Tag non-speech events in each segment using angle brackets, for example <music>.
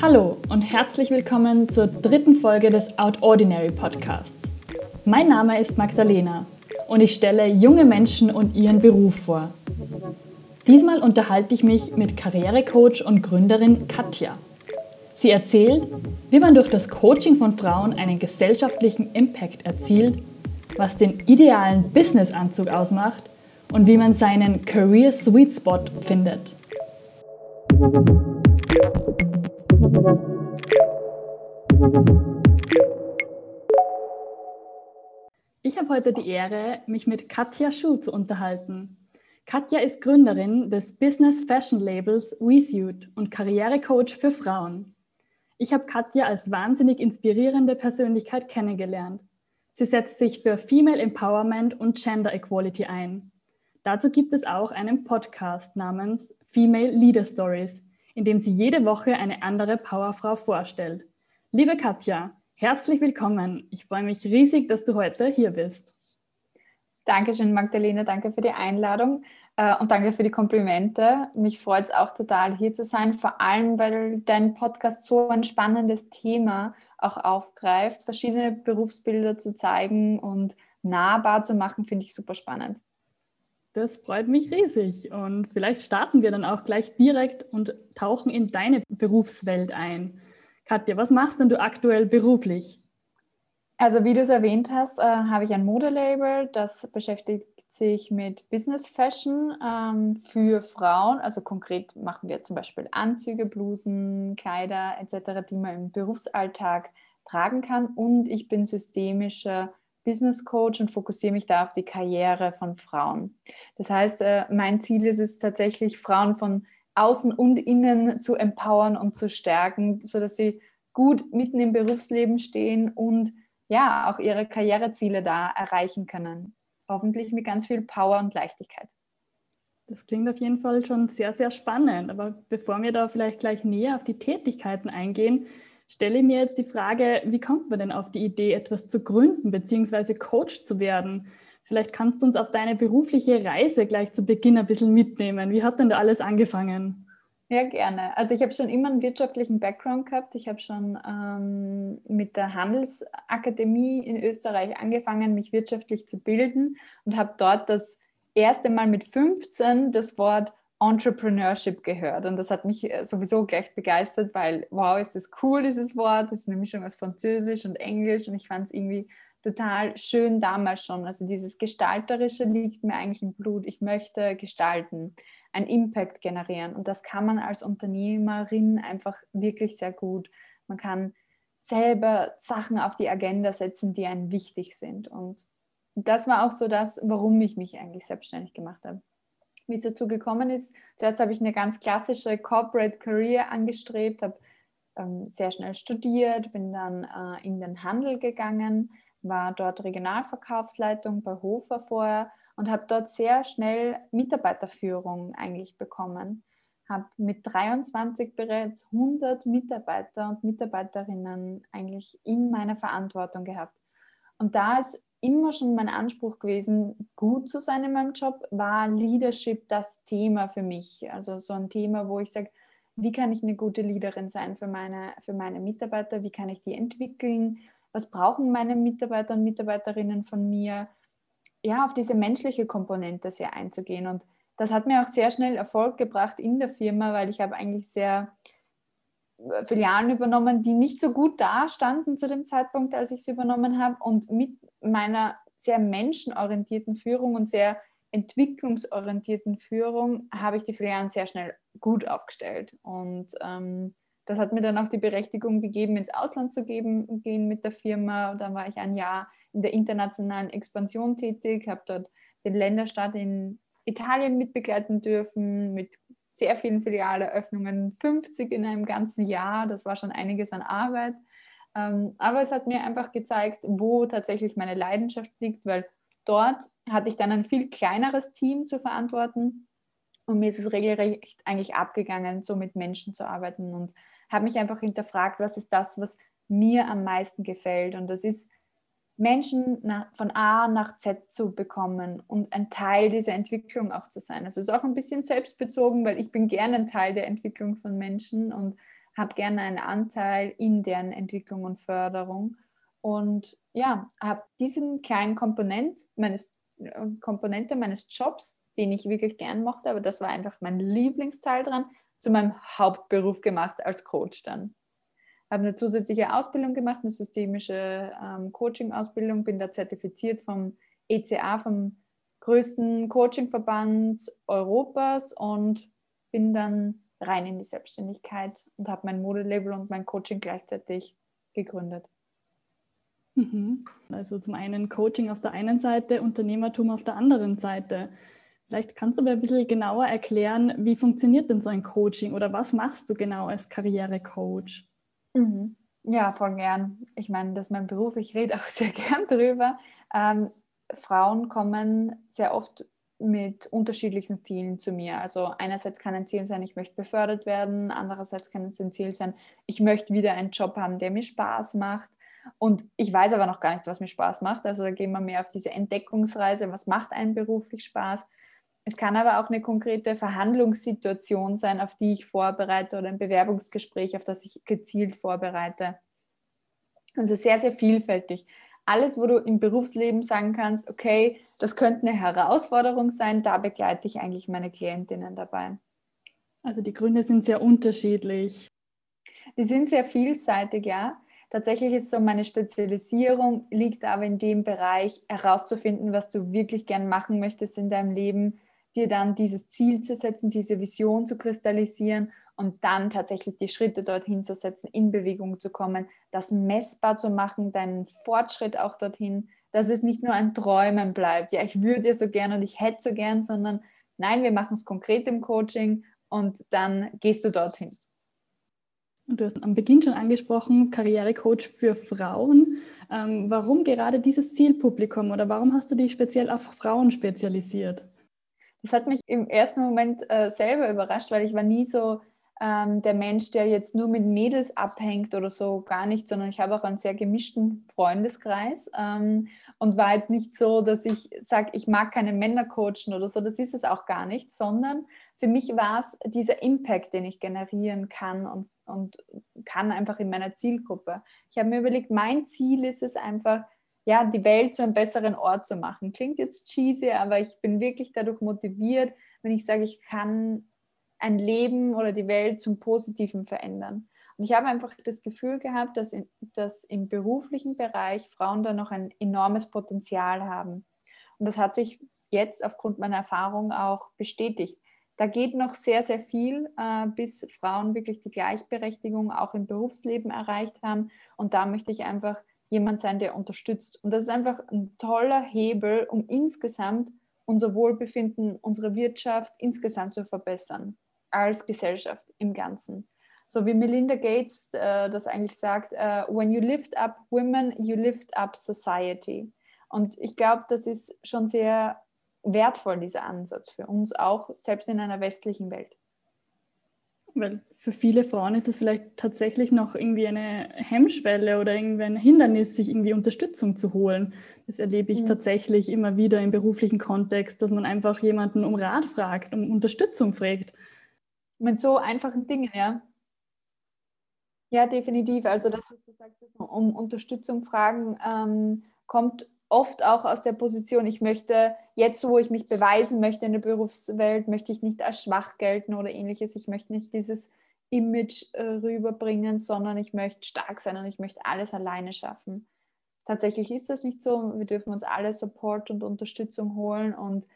Hallo und herzlich willkommen zur dritten Folge des Outordinary Podcasts. Mein Name ist Magdalena und ich stelle junge Menschen und ihren Beruf vor. Diesmal unterhalte ich mich mit Karrierecoach und Gründerin Katja. Sie erzählt, wie man durch das Coaching von Frauen einen gesellschaftlichen Impact erzielt, was den idealen Businessanzug ausmacht und wie man seinen Career Sweet Spot findet. Ich habe heute die Ehre, mich mit Katja Schuh zu unterhalten. Katja ist Gründerin des Business Fashion Labels WeSuit und Karrierecoach für Frauen. Ich habe Katja als wahnsinnig inspirierende Persönlichkeit kennengelernt. Sie setzt sich für Female Empowerment und Gender Equality ein. Dazu gibt es auch einen Podcast namens Female Leader Stories, in dem sie jede Woche eine andere Powerfrau vorstellt. Liebe Katja, herzlich willkommen. Ich freue mich riesig, dass du heute hier bist. Dankeschön, Magdalena. Danke für die Einladung. Äh, und danke für die Komplimente. Mich freut es auch total, hier zu sein, vor allem, weil dein Podcast so ein spannendes Thema auch aufgreift. Verschiedene Berufsbilder zu zeigen und nahbar zu machen, finde ich super spannend. Das freut mich riesig. Und vielleicht starten wir dann auch gleich direkt und tauchen in deine Berufswelt ein. Katja, was machst denn du aktuell beruflich? Also wie du es erwähnt hast, äh, habe ich ein Modelabel, das beschäftigt sich mit Business Fashion ähm, für Frauen. Also konkret machen wir zum Beispiel Anzüge, Blusen, Kleider etc., die man im Berufsalltag tragen kann. Und ich bin systemischer Business Coach und fokussiere mich da auf die Karriere von Frauen. Das heißt, äh, mein Ziel ist es tatsächlich, Frauen von außen und innen zu empowern und zu stärken, sodass sie gut mitten im Berufsleben stehen und ja, auch ihre Karriereziele da erreichen können hoffentlich mit ganz viel Power und Leichtigkeit. Das klingt auf jeden Fall schon sehr, sehr spannend. Aber bevor wir da vielleicht gleich näher auf die Tätigkeiten eingehen, stelle mir jetzt die Frage, wie kommt man denn auf die Idee, etwas zu gründen bzw. Coach zu werden? Vielleicht kannst du uns auf deine berufliche Reise gleich zu Beginn ein bisschen mitnehmen. Wie hat denn da alles angefangen? Ja, gerne. Also ich habe schon immer einen wirtschaftlichen Background gehabt. Ich habe schon ähm, mit der Handelsakademie in Österreich angefangen, mich wirtschaftlich zu bilden und habe dort das erste Mal mit 15 das Wort Entrepreneurship gehört. Und das hat mich äh, sowieso gleich begeistert, weil, wow, ist das cool, dieses Wort. Das ist eine Mischung aus Französisch und Englisch und ich fand es irgendwie total schön damals schon. Also dieses Gestalterische liegt mir eigentlich im Blut. Ich möchte gestalten einen Impact generieren. Und das kann man als Unternehmerin einfach wirklich sehr gut. Man kann selber Sachen auf die Agenda setzen, die einem wichtig sind. Und das war auch so das, warum ich mich eigentlich selbstständig gemacht habe. Wie es dazu gekommen ist, zuerst habe ich eine ganz klassische Corporate Career angestrebt, habe ähm, sehr schnell studiert, bin dann äh, in den Handel gegangen, war dort Regionalverkaufsleitung bei Hofer vorher und habe dort sehr schnell Mitarbeiterführung eigentlich bekommen. Habe mit 23 bereits 100 Mitarbeiter und Mitarbeiterinnen eigentlich in meiner Verantwortung gehabt. Und da ist immer schon mein Anspruch gewesen, gut zu sein in meinem Job, war Leadership das Thema für mich. Also so ein Thema, wo ich sage, wie kann ich eine gute Leaderin sein für meine, für meine Mitarbeiter, wie kann ich die entwickeln, was brauchen meine Mitarbeiter und Mitarbeiterinnen von mir, ja, auf diese menschliche Komponente sehr einzugehen. Und das hat mir auch sehr schnell Erfolg gebracht in der Firma, weil ich habe eigentlich sehr Filialen übernommen, die nicht so gut dastanden zu dem Zeitpunkt, als ich sie übernommen habe. Und mit meiner sehr menschenorientierten Führung und sehr entwicklungsorientierten Führung habe ich die Filialen sehr schnell gut aufgestellt. Und ähm, das hat mir dann auch die Berechtigung gegeben, ins Ausland zu geben, gehen mit der Firma. Und dann war ich ein Jahr in der internationalen Expansion tätig, habe dort den Länderstart in Italien mitbegleiten dürfen, mit sehr vielen Filialeröffnungen, 50 in einem ganzen Jahr. Das war schon einiges an Arbeit. Ähm, aber es hat mir einfach gezeigt, wo tatsächlich meine Leidenschaft liegt, weil dort hatte ich dann ein viel kleineres Team zu verantworten. Und mir ist es regelrecht eigentlich abgegangen, so mit Menschen zu arbeiten und habe mich einfach hinterfragt, was ist das, was mir am meisten gefällt. Und das ist Menschen nach, von A nach Z zu bekommen und ein Teil dieser Entwicklung auch zu sein. Also es ist auch ein bisschen selbstbezogen, weil ich bin gerne ein Teil der Entwicklung von Menschen und habe gerne einen Anteil in deren Entwicklung und Förderung. Und ja, habe diesen kleinen Komponent meines, äh, Komponente meines Jobs, den ich wirklich gern mochte, aber das war einfach mein Lieblingsteil dran, zu meinem Hauptberuf gemacht als Coach dann habe eine zusätzliche Ausbildung gemacht, eine systemische ähm, Coaching-Ausbildung, bin da zertifiziert vom ECA, vom größten Coaching-Verband Europas und bin dann rein in die Selbstständigkeit und habe mein Modelabel und mein Coaching gleichzeitig gegründet. Mhm. Also zum einen Coaching auf der einen Seite, Unternehmertum auf der anderen Seite. Vielleicht kannst du mir ein bisschen genauer erklären, wie funktioniert denn so ein Coaching oder was machst du genau als Karrierecoach? Mhm. Ja, voll gern. Ich meine, das ist mein Beruf, ich rede auch <laughs> sehr gern drüber. Ähm, Frauen kommen sehr oft mit unterschiedlichen Zielen zu mir. Also einerseits kann ein Ziel sein, ich möchte befördert werden, andererseits kann es ein Ziel sein, ich möchte wieder einen Job haben, der mir Spaß macht. Und ich weiß aber noch gar nicht, was mir Spaß macht. Also da gehen wir mehr auf diese Entdeckungsreise, was macht einem beruflich Spaß. Es kann aber auch eine konkrete Verhandlungssituation sein, auf die ich vorbereite oder ein Bewerbungsgespräch, auf das ich gezielt vorbereite. Also sehr, sehr vielfältig. Alles, wo du im Berufsleben sagen kannst, okay, das könnte eine Herausforderung sein, da begleite ich eigentlich meine Klientinnen dabei. Also die Gründe sind sehr unterschiedlich. Die sind sehr vielseitig, ja. Tatsächlich ist so meine Spezialisierung, liegt aber in dem Bereich herauszufinden, was du wirklich gern machen möchtest in deinem Leben, dir dann dieses Ziel zu setzen, diese Vision zu kristallisieren und dann tatsächlich die Schritte dorthin zu setzen, in Bewegung zu kommen, das messbar zu machen, deinen Fortschritt auch dorthin, dass es nicht nur ein Träumen bleibt. Ja, ich würde ja so gern und ich hätte so gern, sondern nein, wir machen es konkret im Coaching und dann gehst du dorthin. Du hast am Beginn schon angesprochen, Karrierecoach für Frauen. Ähm, warum gerade dieses Zielpublikum oder warum hast du dich speziell auf Frauen spezialisiert? Das hat mich im ersten Moment äh, selber überrascht, weil ich war nie so ähm, der Mensch, der jetzt nur mit Mädels abhängt oder so, gar nicht, sondern ich habe auch einen sehr gemischten Freundeskreis ähm, und war jetzt nicht so, dass ich sage, ich mag keine Männer coachen oder so, das ist es auch gar nicht, sondern für mich war es dieser Impact, den ich generieren kann und, und kann einfach in meiner Zielgruppe. Ich habe mir überlegt, mein Ziel ist es einfach, ja, die Welt zu einem besseren Ort zu machen. Klingt jetzt cheesy, aber ich bin wirklich dadurch motiviert, wenn ich sage, ich kann ein Leben oder die Welt zum Positiven verändern. Und ich habe einfach das Gefühl gehabt, dass, in, dass im beruflichen Bereich Frauen da noch ein enormes Potenzial haben. Und das hat sich jetzt aufgrund meiner Erfahrung auch bestätigt. Da geht noch sehr, sehr viel, äh, bis Frauen wirklich die Gleichberechtigung auch im Berufsleben erreicht haben. Und da möchte ich einfach jemand sein, der unterstützt. Und das ist einfach ein toller Hebel, um insgesamt unser Wohlbefinden, unsere Wirtschaft insgesamt zu verbessern, als Gesellschaft im Ganzen. So wie Melinda Gates äh, das eigentlich sagt, uh, when you lift up women, you lift up society. Und ich glaube, das ist schon sehr wertvoll, dieser Ansatz für uns auch, selbst in einer westlichen Welt. Weil für viele Frauen ist es vielleicht tatsächlich noch irgendwie eine Hemmschwelle oder irgendwie ein Hindernis, sich irgendwie Unterstützung zu holen. Das erlebe ich mhm. tatsächlich immer wieder im beruflichen Kontext, dass man einfach jemanden um Rat fragt, um Unterstützung fragt. Mit so einfachen Dingen, ja. Ja, definitiv. Also das, was du sagst, um Unterstützung fragen, ähm, kommt oft auch aus der Position, ich möchte jetzt, wo ich mich beweisen möchte in der Berufswelt, möchte ich nicht als schwach gelten oder ähnliches. Ich möchte nicht dieses Image äh, rüberbringen, sondern ich möchte stark sein und ich möchte alles alleine schaffen. Tatsächlich ist das nicht so. Wir dürfen uns alle Support und Unterstützung holen und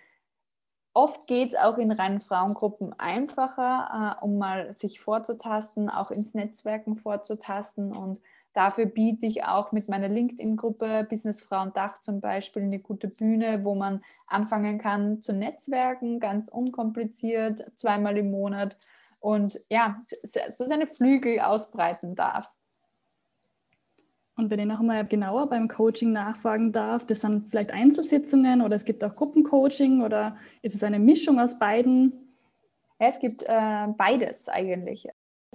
oft geht es auch in reinen Frauengruppen einfacher, äh, um mal sich vorzutasten, auch ins Netzwerken vorzutasten und Dafür biete ich auch mit meiner LinkedIn-Gruppe Business Frauen Dach zum Beispiel eine gute Bühne, wo man anfangen kann zu netzwerken, ganz unkompliziert, zweimal im Monat und ja, so seine Flügel ausbreiten darf. Und wenn ich noch mal genauer beim Coaching nachfragen darf, das sind vielleicht Einzelsitzungen oder es gibt auch Gruppencoaching oder ist es eine Mischung aus beiden? Ja, es gibt äh, beides eigentlich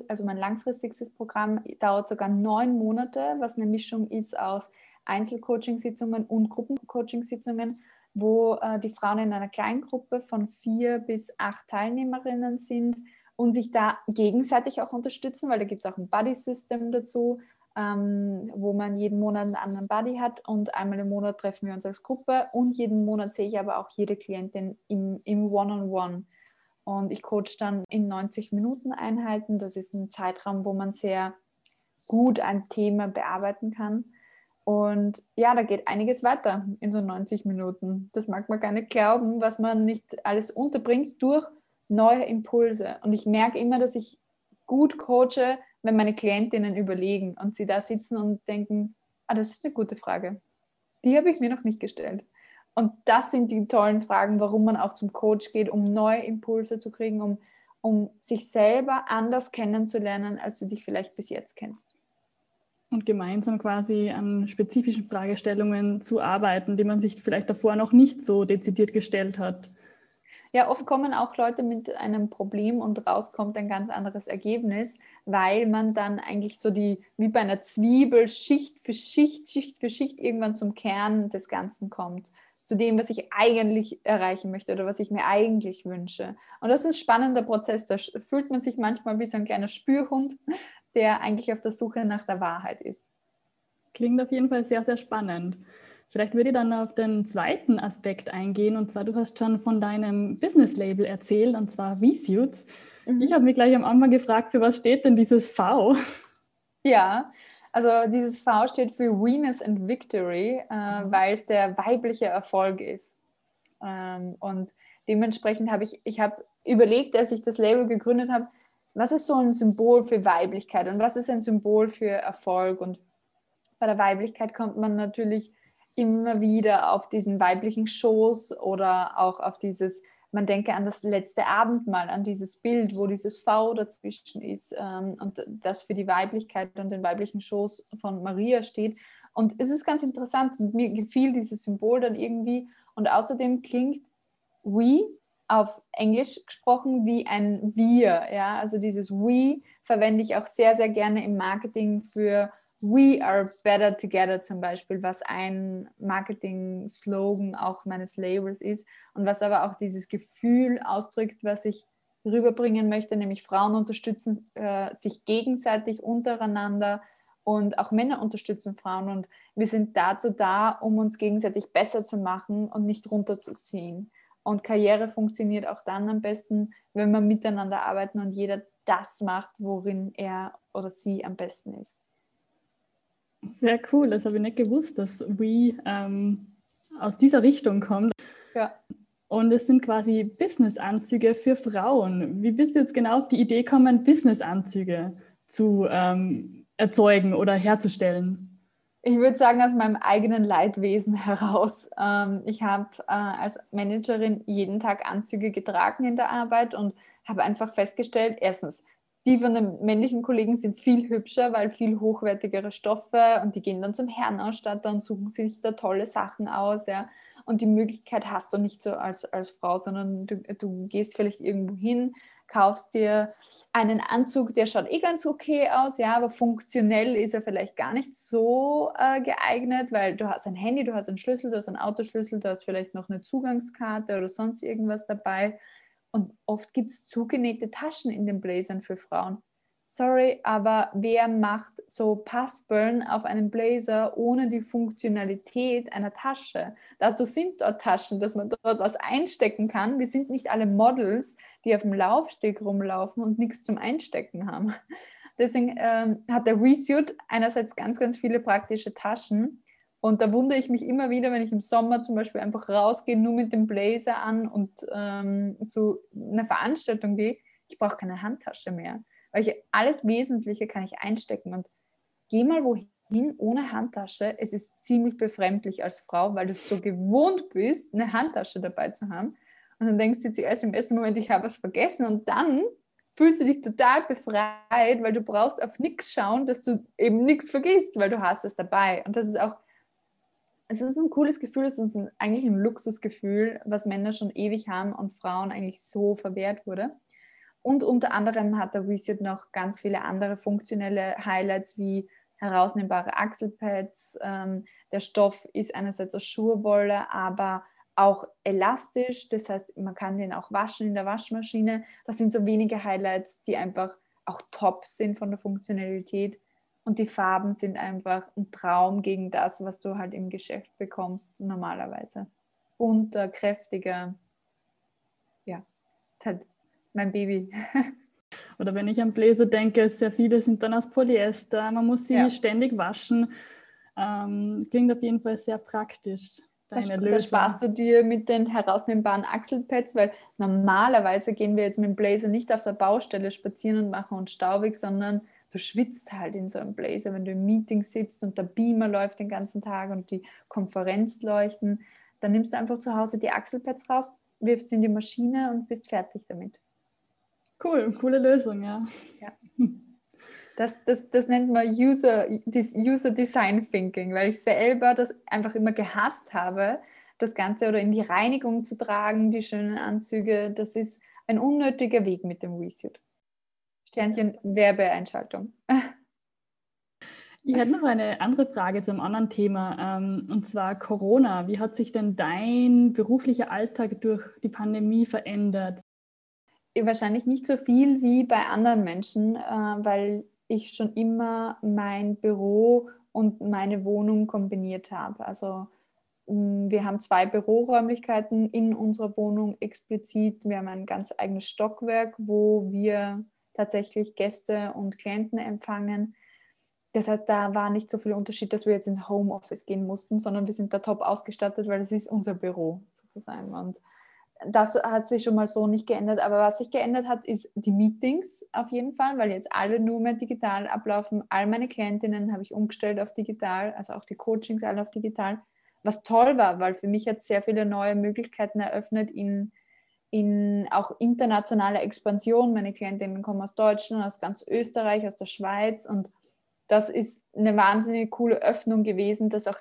also mein langfristigstes Programm dauert sogar neun Monate, was eine Mischung ist aus Einzelcoaching-Sitzungen und Gruppencoaching-Sitzungen, wo äh, die Frauen in einer Kleingruppe von vier bis acht Teilnehmerinnen sind und sich da gegenseitig auch unterstützen, weil da gibt es auch ein Buddy-System dazu, ähm, wo man jeden Monat einen anderen Buddy hat und einmal im Monat treffen wir uns als Gruppe und jeden Monat sehe ich aber auch jede Klientin im, im One-on-One. Und ich coach dann in 90 Minuten Einheiten. Das ist ein Zeitraum, wo man sehr gut ein Thema bearbeiten kann. Und ja, da geht einiges weiter in so 90 Minuten. Das mag man gar nicht glauben, was man nicht alles unterbringt durch neue Impulse. Und ich merke immer, dass ich gut coache, wenn meine Klientinnen überlegen und sie da sitzen und denken, ah, das ist eine gute Frage. Die habe ich mir noch nicht gestellt. Und das sind die tollen Fragen, warum man auch zum Coach geht, um neue Impulse zu kriegen, um, um sich selber anders kennenzulernen, als du dich vielleicht bis jetzt kennst. Und gemeinsam quasi an spezifischen Fragestellungen zu arbeiten, die man sich vielleicht davor noch nicht so dezidiert gestellt hat. Ja, oft kommen auch Leute mit einem Problem und raus kommt ein ganz anderes Ergebnis, weil man dann eigentlich so die, wie bei einer Zwiebel, Schicht für Schicht, Schicht für Schicht irgendwann zum Kern des Ganzen kommt. Zu dem, was ich eigentlich erreichen möchte oder was ich mir eigentlich wünsche. Und das ist ein spannender Prozess. Da fühlt man sich manchmal wie so ein kleiner Spürhund, der eigentlich auf der Suche nach der Wahrheit ist. Klingt auf jeden Fall sehr, sehr spannend. Vielleicht würde ich dann auf den zweiten Aspekt eingehen. Und zwar, du hast schon von deinem Business-Label erzählt, und zwar V-Suits. Mhm. Ich habe mich gleich am Anfang gefragt, für was steht denn dieses V? Ja, also dieses V steht für Venus and Victory, äh, mhm. weil es der weibliche Erfolg ist. Ähm, und dementsprechend habe ich, ich habe überlegt, als ich das Label gegründet habe, was ist so ein Symbol für Weiblichkeit und was ist ein Symbol für Erfolg? Und bei der Weiblichkeit kommt man natürlich immer wieder auf diesen weiblichen Schoß oder auch auf dieses, man denke an das letzte Abendmahl, an dieses Bild, wo dieses V dazwischen ist ähm, und das für die Weiblichkeit und den weiblichen Schoß von Maria steht. Und es ist ganz interessant und mir gefiel dieses Symbol dann irgendwie. Und außerdem klingt we auf Englisch gesprochen wie ein wir. Ja? Also dieses we verwende ich auch sehr, sehr gerne im Marketing für We are better together zum Beispiel, was ein Marketing-Slogan auch meines Labels ist und was aber auch dieses Gefühl ausdrückt, was ich rüberbringen möchte, nämlich Frauen unterstützen äh, sich gegenseitig untereinander und auch Männer unterstützen Frauen und wir sind dazu da, um uns gegenseitig besser zu machen und nicht runterzuziehen. Und Karriere funktioniert auch dann am besten, wenn wir miteinander arbeiten und jeder das macht, worin er oder sie am besten ist. Sehr cool, das habe ich nicht gewusst, dass We ähm, aus dieser Richtung kommt. Ja. Und es sind quasi Businessanzüge für Frauen. Wie bist du jetzt genau auf die Idee gekommen, Businessanzüge zu ähm, erzeugen oder herzustellen? Ich würde sagen, aus meinem eigenen Leidwesen heraus. Ähm, ich habe äh, als Managerin jeden Tag Anzüge getragen in der Arbeit und habe einfach festgestellt, erstens, die von den männlichen Kollegen sind viel hübscher, weil viel hochwertigere Stoffe und die gehen dann zum Herrenausstatter und suchen sich da tolle Sachen aus, ja. Und die Möglichkeit hast du nicht so als, als Frau, sondern du, du gehst vielleicht irgendwo hin, kaufst dir einen Anzug, der schaut eh ganz okay aus, ja, aber funktionell ist er vielleicht gar nicht so äh, geeignet, weil du hast ein Handy, du hast einen Schlüssel, du hast einen Autoschlüssel, du hast vielleicht noch eine Zugangskarte oder sonst irgendwas dabei und oft gibt es zugenähte Taschen in den Blazern für Frauen. Sorry, aber wer macht so Passböllen auf einem Blazer ohne die Funktionalität einer Tasche? Dazu sind dort Taschen, dass man dort was einstecken kann. Wir sind nicht alle Models, die auf dem Laufsteg rumlaufen und nichts zum Einstecken haben. Deswegen ähm, hat der Resuit einerseits ganz, ganz viele praktische Taschen und da wundere ich mich immer wieder, wenn ich im Sommer zum Beispiel einfach rausgehe, nur mit dem Blazer an und ähm, zu einer Veranstaltung gehe. Ich brauche keine Handtasche mehr, weil ich alles Wesentliche kann ich einstecken. Und geh mal wohin ohne Handtasche. Es ist ziemlich befremdlich als Frau, weil du so gewohnt bist, eine Handtasche dabei zu haben. Und dann denkst du zuerst im ersten Moment, ich habe was vergessen. Und dann fühlst du dich total befreit, weil du brauchst auf nichts schauen, dass du eben nichts vergisst, weil du hast es dabei. Und das ist auch es ist ein cooles Gefühl, es ist ein, eigentlich ein Luxusgefühl, was Männer schon ewig haben und Frauen eigentlich so verwehrt wurde. Und unter anderem hat der Reset noch ganz viele andere funktionelle Highlights wie herausnehmbare Achselpads. Ähm, der Stoff ist einerseits aus Schurwolle, aber auch elastisch. Das heißt, man kann den auch waschen in der Waschmaschine. Das sind so wenige Highlights, die einfach auch top sind von der Funktionalität. Und die Farben sind einfach ein Traum gegen das, was du halt im Geschäft bekommst normalerweise. Bunter, kräftiger. Ja, ist halt mein Baby. <laughs> Oder wenn ich an Bläser denke, sehr viele sind dann aus Polyester. Man muss sie ja. ständig waschen. Ähm, klingt auf jeden Fall sehr praktisch. Deine da, da sparst du dir mit den herausnehmbaren Achselpads, weil normalerweise gehen wir jetzt mit dem Blazer nicht auf der Baustelle spazieren und machen uns staubig, sondern du schwitzt halt in so einem Blazer, wenn du im Meeting sitzt und der Beamer läuft den ganzen Tag und die Konferenz leuchten, dann nimmst du einfach zu Hause die Achselpads raus, wirfst sie in die Maschine und bist fertig damit. Cool, coole Lösung, ja. ja. Das, das, das nennt man User, User Design Thinking, weil ich selber das einfach immer gehasst habe, das Ganze oder in die Reinigung zu tragen, die schönen Anzüge. Das ist ein unnötiger Weg mit dem WeSuit. Sternchen Werbeeinschaltung. Ich hätte noch eine andere Frage zum anderen Thema, ähm, und zwar Corona. Wie hat sich denn dein beruflicher Alltag durch die Pandemie verändert? Wahrscheinlich nicht so viel wie bei anderen Menschen, äh, weil ich schon immer mein Büro und meine Wohnung kombiniert habe. Also mm, wir haben zwei Büroräumlichkeiten in unserer Wohnung explizit. Wir haben ein ganz eigenes Stockwerk, wo wir tatsächlich Gäste und Klienten empfangen. Das heißt, da war nicht so viel Unterschied, dass wir jetzt ins Homeoffice gehen mussten, sondern wir sind da top ausgestattet, weil es ist unser Büro sozusagen. Und das hat sich schon mal so nicht geändert. Aber was sich geändert hat, ist die Meetings auf jeden Fall, weil jetzt alle nur mehr digital ablaufen. All meine Klientinnen habe ich umgestellt auf digital, also auch die Coachings alle auf digital. Was toll war, weil für mich hat es sehr viele neue Möglichkeiten eröffnet in, in auch internationaler Expansion. Meine Klientinnen kommen aus Deutschland, aus ganz Österreich, aus der Schweiz und das ist eine wahnsinnig coole Öffnung gewesen, dass auch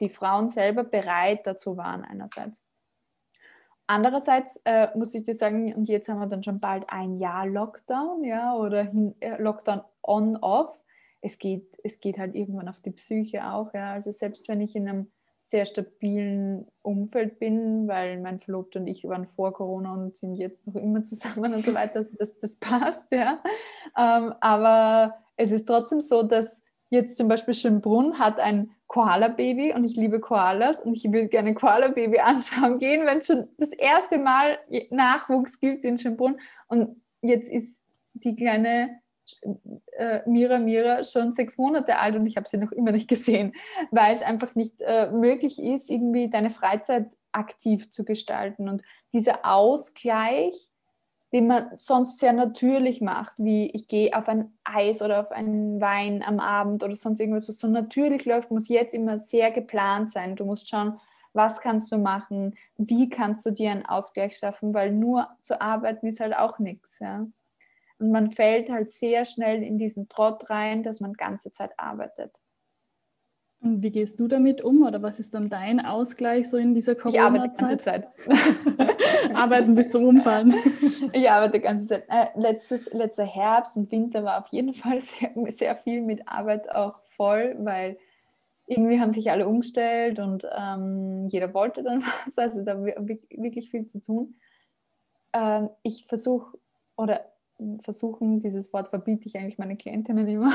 die Frauen selber bereit dazu waren einerseits. Andererseits äh, muss ich dir sagen, und jetzt haben wir dann schon bald ein Jahr Lockdown, ja, oder hin, äh, Lockdown on-off. Es geht, es geht halt irgendwann auf die Psyche auch, ja. Also selbst wenn ich in einem sehr stabilen Umfeld bin, weil mein Verlobter und ich waren vor Corona und sind jetzt noch immer zusammen und so weiter, also das, das passt, ja. Ähm, aber es ist trotzdem so, dass jetzt zum Beispiel Schönbrunn hat ein Koala-Baby und ich liebe Koalas und ich will gerne Koala-Baby anschauen gehen, wenn es schon das erste Mal Nachwuchs gibt in Schönbrunn. Und jetzt ist die kleine äh, Mira Mira schon sechs Monate alt und ich habe sie noch immer nicht gesehen, weil es einfach nicht äh, möglich ist, irgendwie deine Freizeit aktiv zu gestalten. Und dieser Ausgleich den man sonst sehr natürlich macht, wie ich gehe auf ein Eis oder auf einen Wein am Abend oder sonst irgendwas, was so natürlich läuft, muss jetzt immer sehr geplant sein. Du musst schauen, was kannst du machen, wie kannst du dir einen Ausgleich schaffen, weil nur zu arbeiten ist halt auch nichts. Ja? Und man fällt halt sehr schnell in diesen Trott rein, dass man ganze Zeit arbeitet. Und wie gehst du damit um oder was ist dann dein Ausgleich so in dieser Corona-Zeit? Ich arbeite die ganze Zeit. <laughs> Arbeiten bis zum Umfallen. <laughs> Ich arbeite die ganze Zeit. Äh, letztes, letzter Herbst und Winter war auf jeden Fall <laughs> sehr, sehr viel mit Arbeit auch voll, weil irgendwie haben sich alle umgestellt und ähm, jeder wollte dann was. Also da war wirklich viel zu tun. Ähm, ich versuche oder versuchen, dieses Wort verbiete ich eigentlich meine Klientinnen immer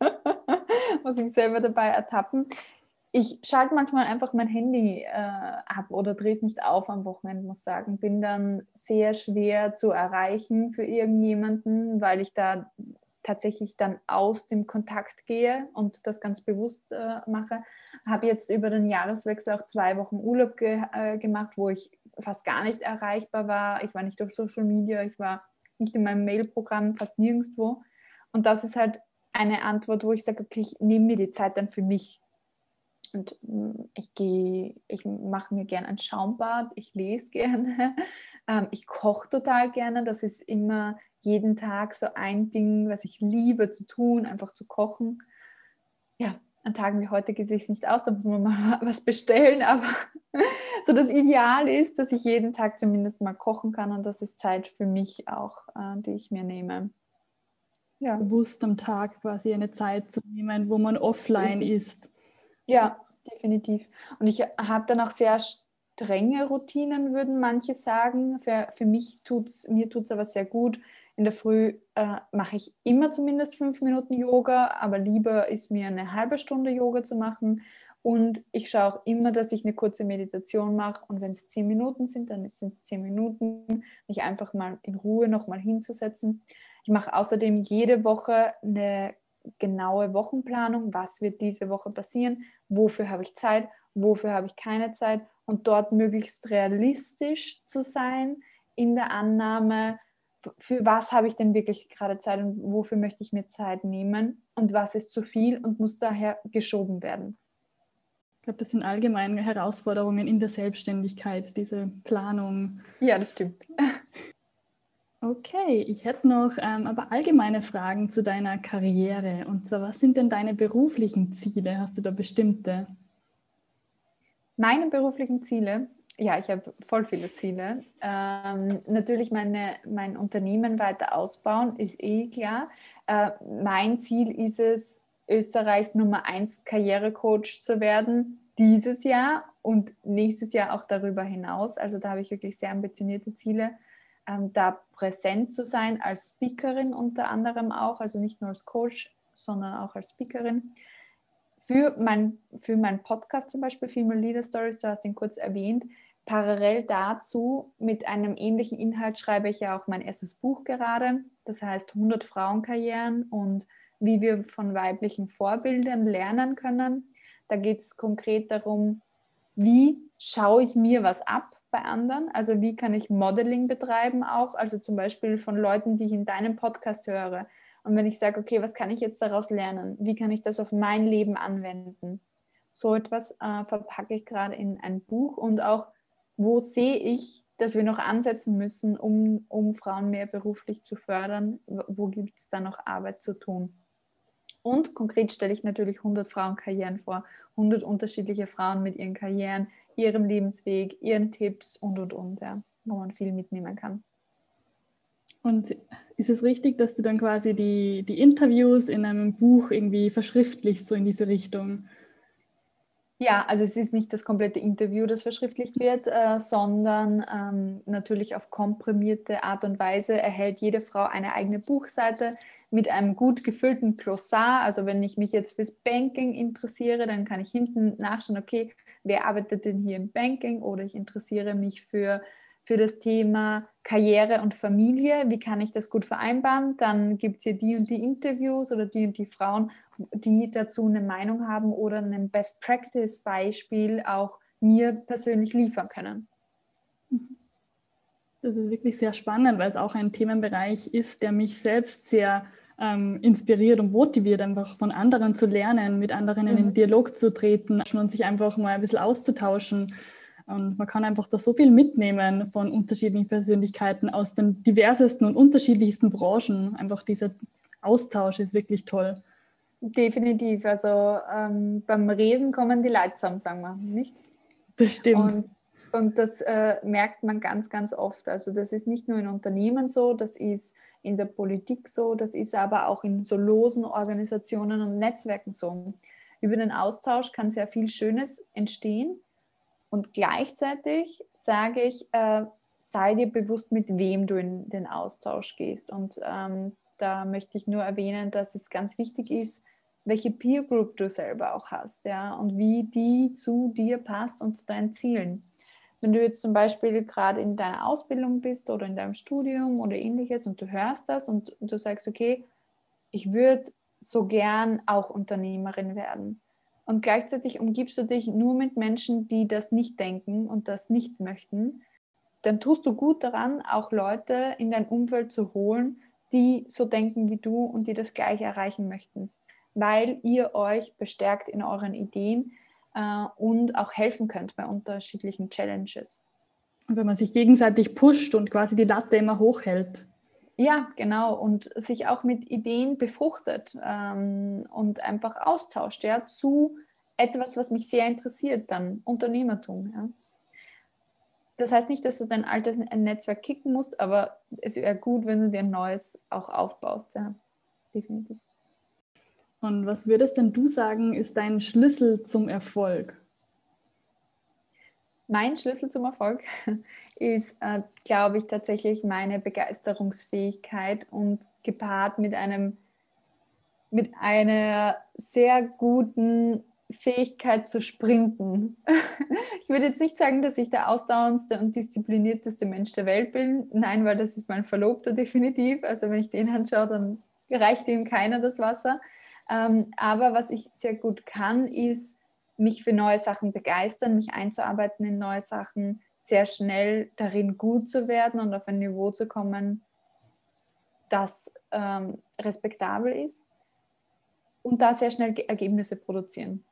<laughs> muss mich selber dabei ertappen. Ich schalte manchmal einfach mein Handy äh, ab oder drehe es nicht auf am Wochenende, muss sagen. Bin dann sehr schwer zu erreichen für irgendjemanden, weil ich da tatsächlich dann aus dem Kontakt gehe und das ganz bewusst äh, mache. Habe jetzt über den Jahreswechsel auch zwei Wochen Urlaub ge äh, gemacht, wo ich fast gar nicht erreichbar war. Ich war nicht auf Social Media, ich war nicht in meinem Mailprogramm, fast nirgendwo. Und das ist halt eine Antwort, wo ich sage, okay, ich nehme mir die Zeit dann für mich. Und mm, ich gehe, ich mache mir gerne ein Schaumbad, ich lese gerne, <laughs> ähm, ich koche total gerne. Das ist immer jeden Tag so ein Ding, was ich liebe zu tun, einfach zu kochen. Ja, an Tagen wie heute geht es sich nicht aus, da muss man mal <laughs> was bestellen, aber so das Ideal ist, dass ich jeden Tag zumindest mal kochen kann und das ist Zeit für mich auch, äh, die ich mir nehme. ja. bewusst am Tag quasi eine Zeit zu nehmen, wo man offline ist, ist. Ja, definitiv. Und ich habe dann auch sehr strenge Routinen, würden manche sagen. Für, für mich tut es, mir tut es aber sehr gut. In der Früh äh, mache ich immer zumindest fünf Minuten Yoga, aber lieber ist mir eine halbe Stunde Yoga zu machen. Und ich schaue auch immer, dass ich eine kurze Meditation mache. Und wenn es zehn Minuten sind, dann sind es zehn Minuten, mich einfach mal in Ruhe nochmal hinzusetzen. Ich mache außerdem jede Woche eine genaue Wochenplanung. Was wird diese Woche passieren? Wofür habe ich Zeit? Wofür habe ich keine Zeit? und dort möglichst realistisch zu sein in der Annahme, für was habe ich denn wirklich gerade Zeit und wofür möchte ich mir Zeit nehmen und was ist zu viel und muss daher geschoben werden. Ich glaube, das sind allgemeine Herausforderungen in der Selbstständigkeit, diese Planung. Ja, das stimmt. <laughs> Okay, ich hätte noch ähm, aber allgemeine Fragen zu deiner Karriere. Und zwar, was sind denn deine beruflichen Ziele? Hast du da bestimmte? Meine beruflichen Ziele, ja, ich habe voll viele Ziele. Ähm, natürlich meine, mein Unternehmen weiter ausbauen, ist eh klar. Äh, mein Ziel ist es, Österreichs Nummer 1 Karrierecoach zu werden, dieses Jahr und nächstes Jahr auch darüber hinaus. Also da habe ich wirklich sehr ambitionierte Ziele, ähm, da präsent zu sein als Speakerin unter anderem auch, also nicht nur als Coach, sondern auch als Speakerin für mein, für mein Podcast zum Beispiel, Female Leader Stories, du hast ihn kurz erwähnt, parallel dazu mit einem ähnlichen Inhalt schreibe ich ja auch mein erstes Buch gerade. Das heißt 100 Frauenkarrieren und wie wir von weiblichen Vorbildern lernen können. Da geht es konkret darum, wie schaue ich mir was ab bei anderen? Also wie kann ich Modeling betreiben auch? Also zum Beispiel von Leuten, die ich in deinem Podcast höre. Und wenn ich sage, okay, was kann ich jetzt daraus lernen? Wie kann ich das auf mein Leben anwenden? So etwas äh, verpacke ich gerade in ein Buch und auch, wo sehe ich, dass wir noch ansetzen müssen, um, um Frauen mehr beruflich zu fördern? Wo gibt es da noch Arbeit zu tun? Und konkret stelle ich natürlich 100 Frauenkarrieren vor, 100 unterschiedliche Frauen mit ihren Karrieren, ihrem Lebensweg, ihren Tipps und, und, und, ja, wo man viel mitnehmen kann. Und ist es richtig, dass du dann quasi die, die Interviews in einem Buch irgendwie verschriftlichst, so in diese Richtung? Ja, also es ist nicht das komplette Interview, das verschriftlicht wird, äh, sondern ähm, natürlich auf komprimierte Art und Weise erhält jede Frau eine eigene Buchseite mit einem gut gefüllten Glossar. Also wenn ich mich jetzt fürs Banking interessiere, dann kann ich hinten nachschauen, okay, wer arbeitet denn hier im Banking oder ich interessiere mich für für das Thema Karriere und Familie. Wie kann ich das gut vereinbaren? Dann gibt es hier die und die Interviews oder die und die Frauen, die dazu eine Meinung haben oder ein Best Practice Beispiel auch mir persönlich liefern können. Das ist wirklich sehr spannend, weil es auch ein Themenbereich ist, der mich selbst sehr ähm, inspiriert und motiviert, einfach von anderen zu lernen, mit anderen in den mhm. Dialog zu treten und sich einfach mal ein bisschen auszutauschen und man kann einfach da so viel mitnehmen von unterschiedlichen Persönlichkeiten aus den diversesten und unterschiedlichsten Branchen. Einfach dieser Austausch ist wirklich toll. Definitiv. Also ähm, beim Reden kommen die Leute zusammen, sagen wir, nicht? Das stimmt. Und, und das äh, merkt man ganz, ganz oft. Also das ist nicht nur in Unternehmen so, das ist in der Politik so, das ist aber auch in so losen Organisationen und Netzwerken so. Über den Austausch kann sehr viel Schönes entstehen und gleichzeitig sage ich, äh, sei dir bewusst, mit wem du in den Austausch gehst. Und ähm, da möchte ich nur erwähnen, dass es ganz wichtig ist, welche Peer Group du selber auch hast, ja, und wie die zu dir passt und zu deinen Zielen. Wenn du jetzt zum Beispiel gerade in deiner Ausbildung bist oder in deinem Studium oder ähnliches und du hörst das und du sagst, okay, ich würde so gern auch Unternehmerin werden und gleichzeitig umgibst du dich nur mit Menschen, die das nicht denken und das nicht möchten, dann tust du gut daran, auch Leute in dein Umfeld zu holen, die so denken wie du und die das Gleiche erreichen möchten, weil ihr euch bestärkt in euren Ideen äh, und auch helfen könnt bei unterschiedlichen Challenges. Und wenn man sich gegenseitig pusht und quasi die Latte immer hochhält. Ja, genau. Und sich auch mit Ideen befruchtet ähm, und einfach austauscht, ja, zu etwas, was mich sehr interessiert, dann Unternehmertum, ja. Das heißt nicht, dass du dein altes Netzwerk kicken musst, aber es wäre gut, wenn du dir ein neues auch aufbaust, ja. definitiv. Und was würdest denn du sagen, ist dein Schlüssel zum Erfolg? Mein Schlüssel zum Erfolg <laughs> ist, äh, glaube ich, tatsächlich meine Begeisterungsfähigkeit und gepaart mit einem mit einer sehr guten Fähigkeit zu sprinten. <laughs> Ich würde jetzt nicht sagen, dass ich der ausdauerndste und disziplinierteste Mensch der Welt bin. Nein, weil das ist mein Verlobter <laughs> definitiv. Also wenn ich den anschaue, dann reicht ihm keiner das Wasser. Ähm, aber was ich sehr gut kann, ist mich für neue Sachen begeistern, mich einzuarbeiten in neue Sachen, sehr schnell darin gut zu werden und auf ein Niveau zu kommen, das ähm, respektabel ist und da sehr schnell Ergebnisse produzieren.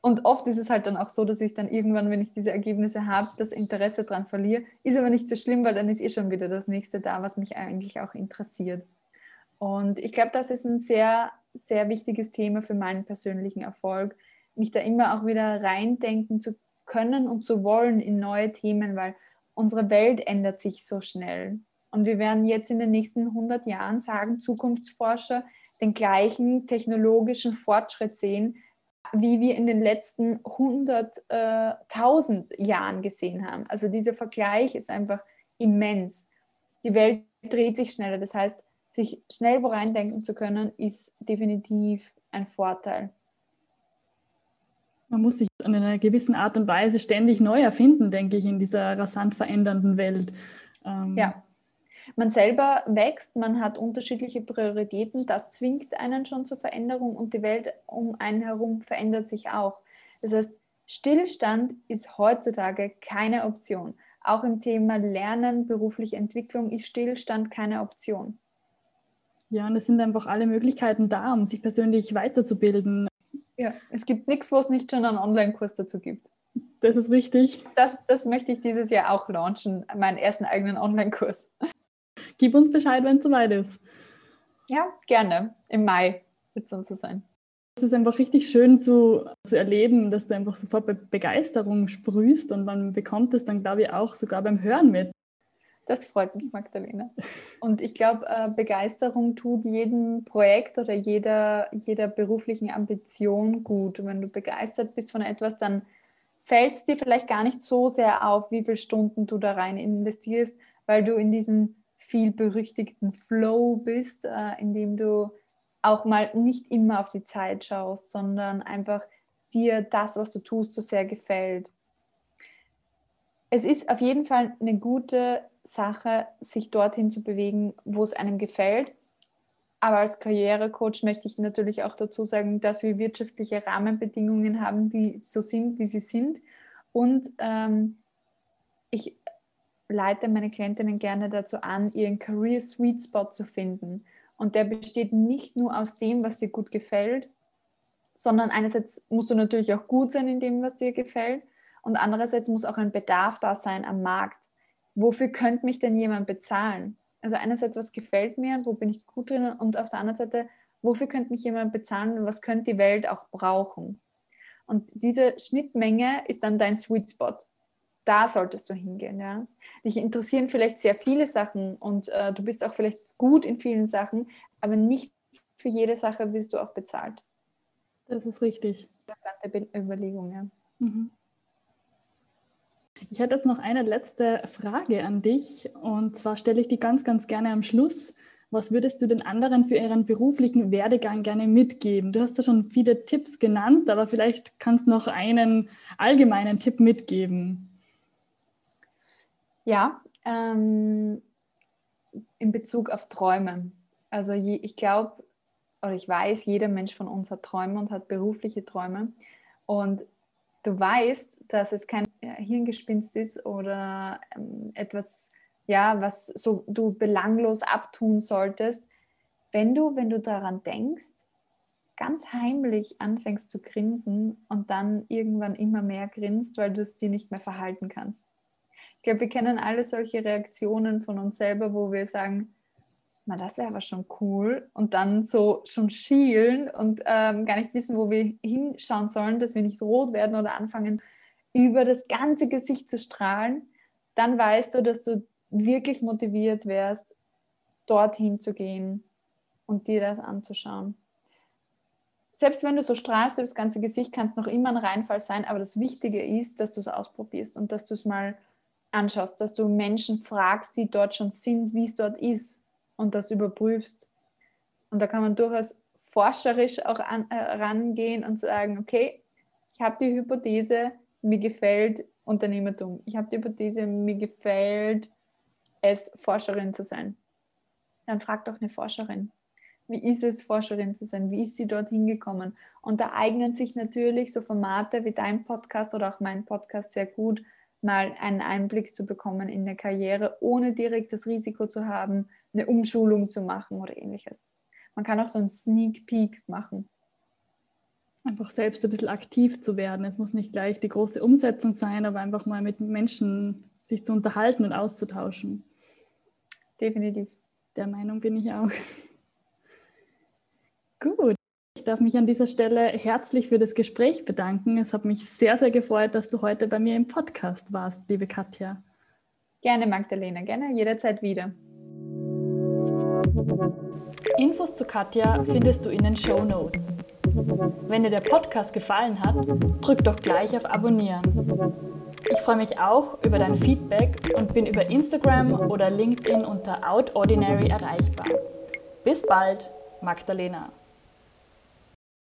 Und oft ist es halt dann auch so, dass ich dann irgendwann, wenn ich diese Ergebnisse habe, das Interesse daran verliere. Ist aber nicht so schlimm, weil dann ist eh schon wieder das nächste da, was mich eigentlich auch interessiert. Und ich glaube, das ist ein sehr, sehr wichtiges Thema für meinen persönlichen Erfolg, mich da immer auch wieder reindenken zu können und zu wollen in neue Themen, weil unsere Welt ändert sich so schnell. Und wir werden jetzt in den nächsten 100 Jahren, sagen Zukunftsforscher, den gleichen technologischen Fortschritt sehen, wie wir in den letzten 100.000 äh, Jahren gesehen haben. Also dieser Vergleich ist einfach immens. Die Welt dreht sich schneller. Das heißt, sich schnell wo reindenken zu können, ist definitiv ein Vorteil. Man muss sich in einer gewissen Art und Weise ständig neu erfinden, denke ich, in dieser rasant verändernden Welt. Ähm ja. Man selber wächst, man hat unterschiedliche Prioritäten, das zwingt einen schon zur Veränderung und die Welt um einen herum verändert sich auch. Das heißt, Stillstand ist heutzutage keine Option. Auch im Thema Lernen, berufliche Entwicklung ist Stillstand keine Option. Ja, und es sind einfach alle Möglichkeiten da, um sich persönlich weiterzubilden. Ja, es gibt nichts, wo es nicht schon einen Online-Kurs dazu gibt. Das ist richtig. Das, das möchte ich dieses Jahr auch launchen, meinen ersten eigenen Online-Kurs. Gib uns Bescheid, wenn es soweit ist. Ja, gerne. Im Mai wird es dann so sein. Es ist einfach richtig schön zu, zu erleben, dass du einfach sofort Be Begeisterung sprühst und man bekommt es dann, glaube ich, auch sogar beim Hören mit. Das freut mich, Magdalena. Und ich glaube, äh, Begeisterung tut jedem Projekt oder jeder, jeder beruflichen Ambition gut. Wenn du begeistert bist von etwas, dann fällt es dir vielleicht gar nicht so sehr auf, wie viele Stunden du da rein investierst, weil du in diesem viel berüchtigten Flow bist, äh, in dem du auch mal nicht immer auf die Zeit schaust, sondern einfach dir das, was du tust, so sehr gefällt. Es ist auf jeden Fall eine gute Sache, sich dorthin zu bewegen, wo es einem gefällt. Aber als Karrierecoach möchte ich natürlich auch dazu sagen, dass wir wirtschaftliche Rahmenbedingungen haben, die so sind, wie sie sind. Und ähm, ich leite meine Klientinnen gerne dazu an, ihren Career Sweet Spot zu finden. Und der besteht nicht nur aus dem, was dir gut gefällt, sondern einerseits musst du natürlich auch gut sein in dem, was dir gefällt. Und andererseits muss auch ein Bedarf da sein am Markt wofür könnte mich denn jemand bezahlen? Also einerseits, was gefällt mir, wo bin ich gut drin und auf der anderen Seite, wofür könnte mich jemand bezahlen und was könnte die Welt auch brauchen? Und diese Schnittmenge ist dann dein Sweet Spot. Da solltest du hingehen. Ja? Dich interessieren vielleicht sehr viele Sachen und äh, du bist auch vielleicht gut in vielen Sachen, aber nicht für jede Sache wirst du auch bezahlt. Das ist richtig. Interessante Überlegung, ja. Mhm. Ich hätte jetzt noch eine letzte Frage an dich und zwar stelle ich die ganz, ganz gerne am Schluss. Was würdest du den anderen für ihren beruflichen Werdegang gerne mitgeben? Du hast ja schon viele Tipps genannt, aber vielleicht kannst du noch einen allgemeinen Tipp mitgeben. Ja, ähm, in Bezug auf Träume. Also je, ich glaube oder ich weiß, jeder Mensch von uns hat Träume und hat berufliche Träume. Und du weißt, dass es kein Hirngespinst ist oder ähm, etwas, ja, was so du belanglos abtun solltest, wenn du, wenn du daran denkst, ganz heimlich anfängst zu grinsen und dann irgendwann immer mehr grinst, weil du es dir nicht mehr verhalten kannst. Ich glaube, wir kennen alle solche Reaktionen von uns selber, wo wir sagen, na, das wäre aber schon cool. Und dann so schon schielen und ähm, gar nicht wissen, wo wir hinschauen sollen, dass wir nicht rot werden oder anfangen, über das ganze Gesicht zu strahlen. Dann weißt du, dass du wirklich motiviert wärst, dorthin zu gehen und dir das anzuschauen. Selbst wenn du so strahlst das ganze Gesicht, kann es noch immer ein Reinfall sein, aber das Wichtige ist, dass du es ausprobierst und dass du es mal anschaust, dass du Menschen fragst, die dort schon sind, wie es dort ist und das überprüfst. Und da kann man durchaus forscherisch auch an, äh, rangehen und sagen, okay, ich habe die Hypothese, mir gefällt Unternehmertum. Ich habe die Hypothese, mir gefällt es, Forscherin zu sein. Dann frag doch eine Forscherin. Wie ist es, Forscherin zu sein? Wie ist sie dorthin gekommen? Und da eignen sich natürlich so Formate wie dein Podcast oder auch mein Podcast sehr gut, mal einen Einblick zu bekommen in eine Karriere, ohne direkt das Risiko zu haben, eine Umschulung zu machen oder ähnliches. Man kann auch so einen Sneak Peek machen. Einfach selbst ein bisschen aktiv zu werden. Es muss nicht gleich die große Umsetzung sein, aber einfach mal mit Menschen sich zu unterhalten und auszutauschen. Definitiv. Der Meinung bin ich auch. <laughs> Gut. Ich darf mich an dieser Stelle herzlich für das Gespräch bedanken. Es hat mich sehr, sehr gefreut, dass du heute bei mir im Podcast warst, liebe Katja. Gerne, Magdalena, gerne jederzeit wieder. Infos zu Katja findest du in den Show Notes. Wenn dir der Podcast gefallen hat, drück doch gleich auf Abonnieren. Ich freue mich auch über dein Feedback und bin über Instagram oder LinkedIn unter OutOrdinary erreichbar. Bis bald, Magdalena.